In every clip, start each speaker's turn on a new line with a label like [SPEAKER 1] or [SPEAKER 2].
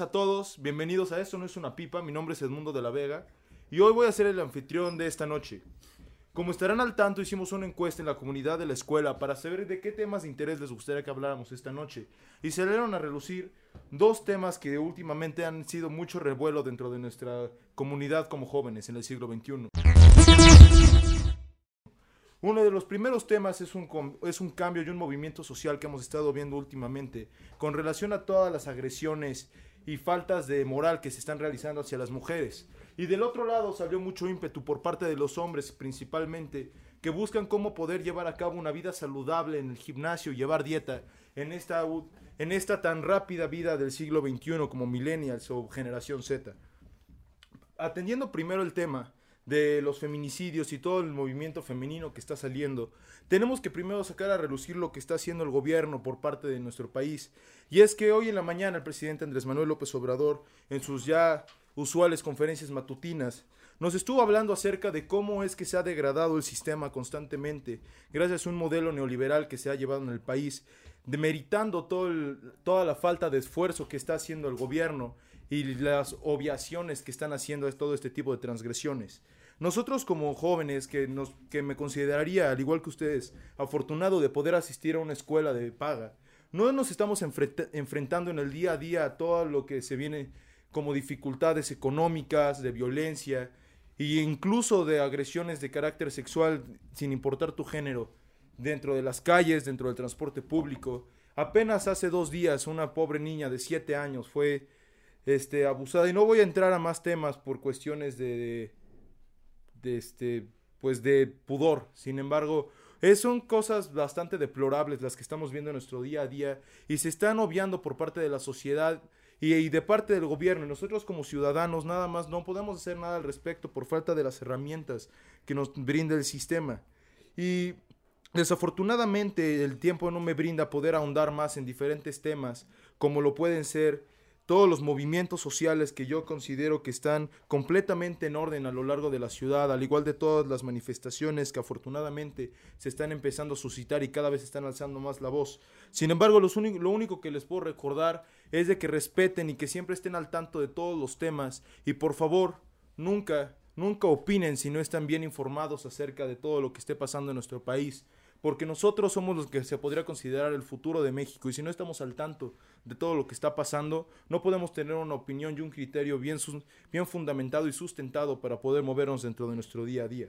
[SPEAKER 1] a todos, bienvenidos a Esto no es una pipa, mi nombre es Edmundo de la Vega y hoy voy a ser el anfitrión de esta noche. Como estarán al tanto, hicimos una encuesta en la comunidad de la escuela para saber de qué temas de interés les gustaría que habláramos esta noche y se dieron a relucir dos temas que últimamente han sido mucho revuelo dentro de nuestra comunidad como jóvenes en el siglo XXI. Uno de los primeros temas es un, es un cambio y un movimiento social que hemos estado viendo últimamente con relación a todas las agresiones y faltas de moral que se están realizando hacia las mujeres. Y del otro lado salió mucho ímpetu por parte de los hombres principalmente que buscan cómo poder llevar a cabo una vida saludable en el gimnasio, llevar dieta en esta, en esta tan rápida vida del siglo XXI como millennials o generación Z atendiendo primero el tema de los feminicidios y todo el movimiento femenino que está saliendo, tenemos que primero sacar a relucir lo que está haciendo el gobierno por parte de nuestro país. Y es que hoy en la mañana el presidente Andrés Manuel López Obrador, en sus ya usuales conferencias matutinas, nos estuvo hablando acerca de cómo es que se ha degradado el sistema constantemente, gracias a un modelo neoliberal que se ha llevado en el país, demeritando todo el- toda la falta de esfuerzo que está haciendo el gobierno y las obviaciones que están haciendo es todo este tipo de transgresiones. Nosotros como jóvenes, que, nos, que me consideraría, al igual que ustedes, afortunado de poder asistir a una escuela de paga, no nos estamos enfrenta- enfrentando en el día a día a todo lo que se viene como dificultades económicas, de violencia e incluso de agresiones de carácter sexual sin importar tu género dentro de las calles, dentro del transporte público. Apenas hace dos días una pobre niña de 7 años fue este, abusada y no voy a entrar a más temas por cuestiones de, de, de, este, pues de pudor. Sin embargo, es, son cosas bastante deplorables las que estamos viendo en nuestro día a día y se están obviando por parte de la sociedad y, y de parte del gobierno. Y nosotros como ciudadanos nada más no podemos hacer nada al respecto por falta de las herramientas que nos brinda el sistema. Y desafortunadamente el tiempo no me brinda poder ahondar más en diferentes temas como lo pueden ser todos los movimientos sociales que yo considero que están completamente en orden a lo largo de la ciudad, al igual de todas las manifestaciones que afortunadamente se están empezando a suscitar y cada vez están alzando más la voz. Sin embargo, los lo único que les puedo recordar es de que respeten y que siempre estén al tanto de todos los temas y por favor, nunca, nunca opinen si no están bien informados acerca de todo lo que esté pasando en nuestro país porque nosotros somos los que se podría considerar el futuro de México y si no estamos al tanto de todo lo que está pasando, no podemos tener una opinión y un criterio bien, bien fundamentado y sustentado para poder movernos dentro de nuestro día a día.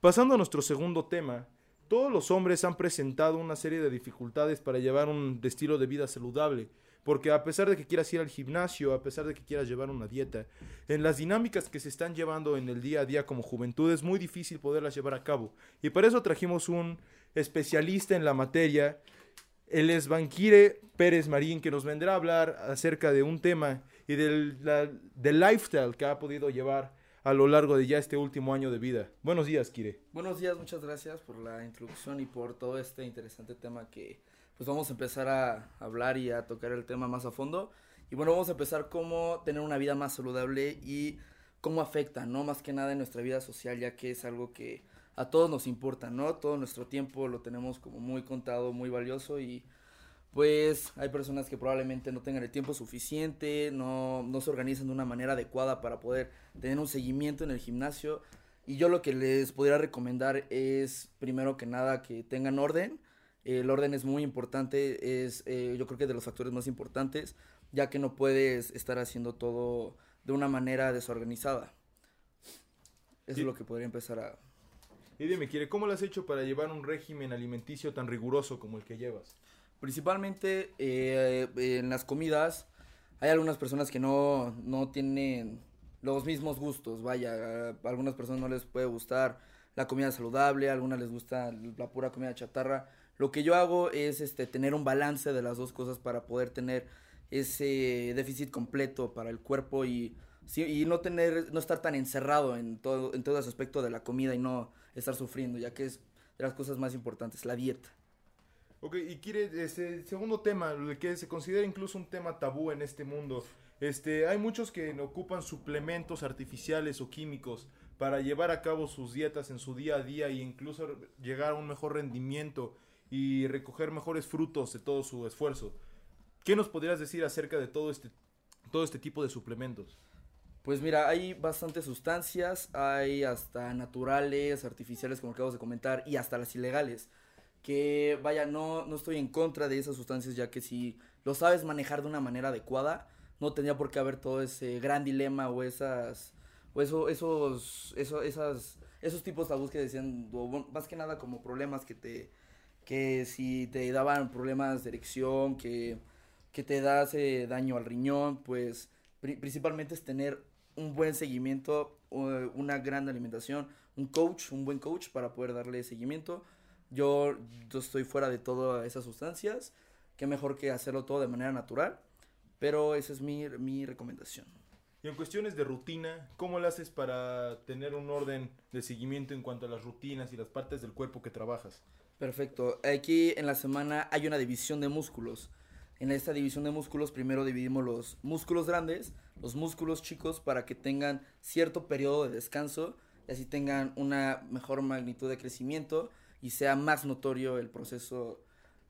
[SPEAKER 1] Pasando a nuestro segundo tema, todos los hombres han presentado una serie de dificultades para llevar un estilo de vida saludable, porque a pesar de que quieras ir al gimnasio, a pesar de que quieras llevar una dieta, en las dinámicas que se están llevando en el día a día como juventud es muy difícil poderlas llevar a cabo. Y para eso trajimos un especialista en la materia, el es Banquire Pérez Marín, que nos vendrá a hablar acerca de un tema y del, del lifestyle que ha podido llevar a lo largo de ya este último año de vida. Buenos días, Kire.
[SPEAKER 2] Buenos días, muchas gracias por la introducción y por todo este interesante tema que pues vamos a empezar a hablar y a tocar el tema más a fondo. Y bueno, vamos a empezar cómo tener una vida más saludable y cómo afecta, ¿no? Más que nada en nuestra vida social, ya que es algo que a todos nos importa, ¿no? Todo nuestro tiempo lo tenemos como muy contado, muy valioso y pues hay personas que probablemente no tengan el tiempo suficiente, no, no se organizan de una manera adecuada para poder tener un seguimiento en el gimnasio. Y yo lo que les podría recomendar es, primero que nada, que tengan orden. El orden es muy importante, es eh, yo creo que de los factores más importantes, ya que no puedes estar haciendo todo de una manera desorganizada. Eso
[SPEAKER 1] Sí.
[SPEAKER 2] es lo que podría empezar a...
[SPEAKER 1] Y dime, ¿cómo lo has hecho para llevar un régimen alimenticio tan riguroso como el que llevas?
[SPEAKER 2] Principalmente eh, en las comidas hay algunas personas que no, no tienen los mismos gustos, vaya, a algunas personas no les puede gustar la comida saludable, a algunas les gusta la pura comida chatarra. Lo que yo hago es este tener un balance de las dos cosas para poder tener ese déficit completo para el cuerpo y sí, y no tener no estar tan encerrado en todo en todo ese aspecto de la comida y no estar sufriendo, ya que es de las cosas más importantes, la dieta.
[SPEAKER 1] Ok, y quiere, este, segundo tema, que se considera incluso un tema tabú en este mundo. Este, hay muchos que ocupan suplementos artificiales o químicos para llevar a cabo sus dietas en su día a día e incluso llegar a un mejor rendimiento y recoger mejores frutos de todo su esfuerzo. ¿Qué nos podrías decir acerca de todo este, todo este tipo de suplementos?
[SPEAKER 2] Pues mira, hay bastantes sustancias, hay hasta naturales, artificiales, como acabamos de comentar, y hasta las ilegales. Que vaya, no, no estoy en contra de esas sustancias, ya que si lo sabes manejar de una manera adecuada, no tendría por qué haber todo ese gran dilema o esas o eso, esos, eso, esas, esos tipos tabús que decían, más que nada como problemas que te, que si te daban problemas de erección, que, que te da daño al riñón, pues principalmente es tener un buen seguimiento, una gran alimentación, un coach, un buen coach para poder darle seguimiento. Yo, yo estoy fuera de todas esas sustancias, que mejor que hacerlo todo de manera natural, pero esa es mi, mi recomendación.
[SPEAKER 1] Y en cuestiones de rutina, ¿cómo lo haces para tener un orden de seguimiento en cuanto a las rutinas y las partes del cuerpo que trabajas?
[SPEAKER 2] Perfecto. Aquí en la semana hay una división de músculos. En esta división de músculos primero dividimos los músculos grandes, los músculos chicos para que tengan cierto periodo de descanso y así tengan una mejor magnitud de crecimiento y sea más notorio el proceso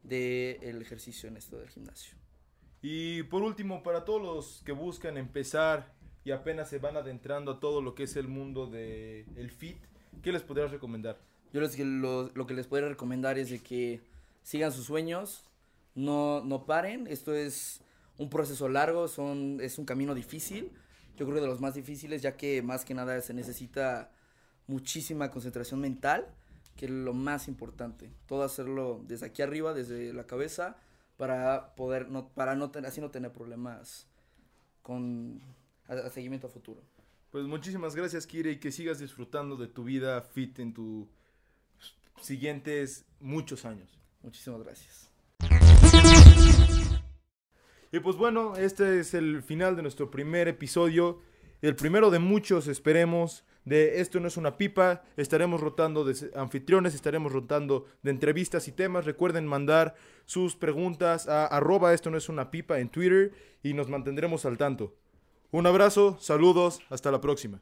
[SPEAKER 2] del ejercicio en esto del gimnasio.
[SPEAKER 1] Y por último, para todos los que buscan empezar y apenas se van adentrando a todo lo que es el mundo del el fit, ¿qué les podrías recomendar?
[SPEAKER 2] Yo les, lo, lo que les podría recomendar es de que sigan sus sueños, no, no paren. Esto es un proceso largo, son, es un camino difícil. Yo creo de los más difíciles, ya que más que nada se necesita muchísima concentración mental, que es lo más importante. Todo hacerlo desde aquí arriba, desde la cabeza, para poder, no, para no tener, así no tener problemas con a, seguimiento a futuro.
[SPEAKER 1] Pues muchísimas gracias, Kire, y que sigas disfrutando de tu vida fit en tus siguientes muchos años.
[SPEAKER 2] Muchísimas gracias.
[SPEAKER 1] Y pues bueno, este es el final de nuestro primer episodio. El primero de muchos, esperemos, de Esto no es una pipa. Estaremos rotando de anfitriones, estaremos rotando de entrevistas y temas. Recuerden mandar sus preguntas a arroba esto no es una pipa en Twitter y nos mantendremos al tanto. Un abrazo, saludos, hasta la próxima.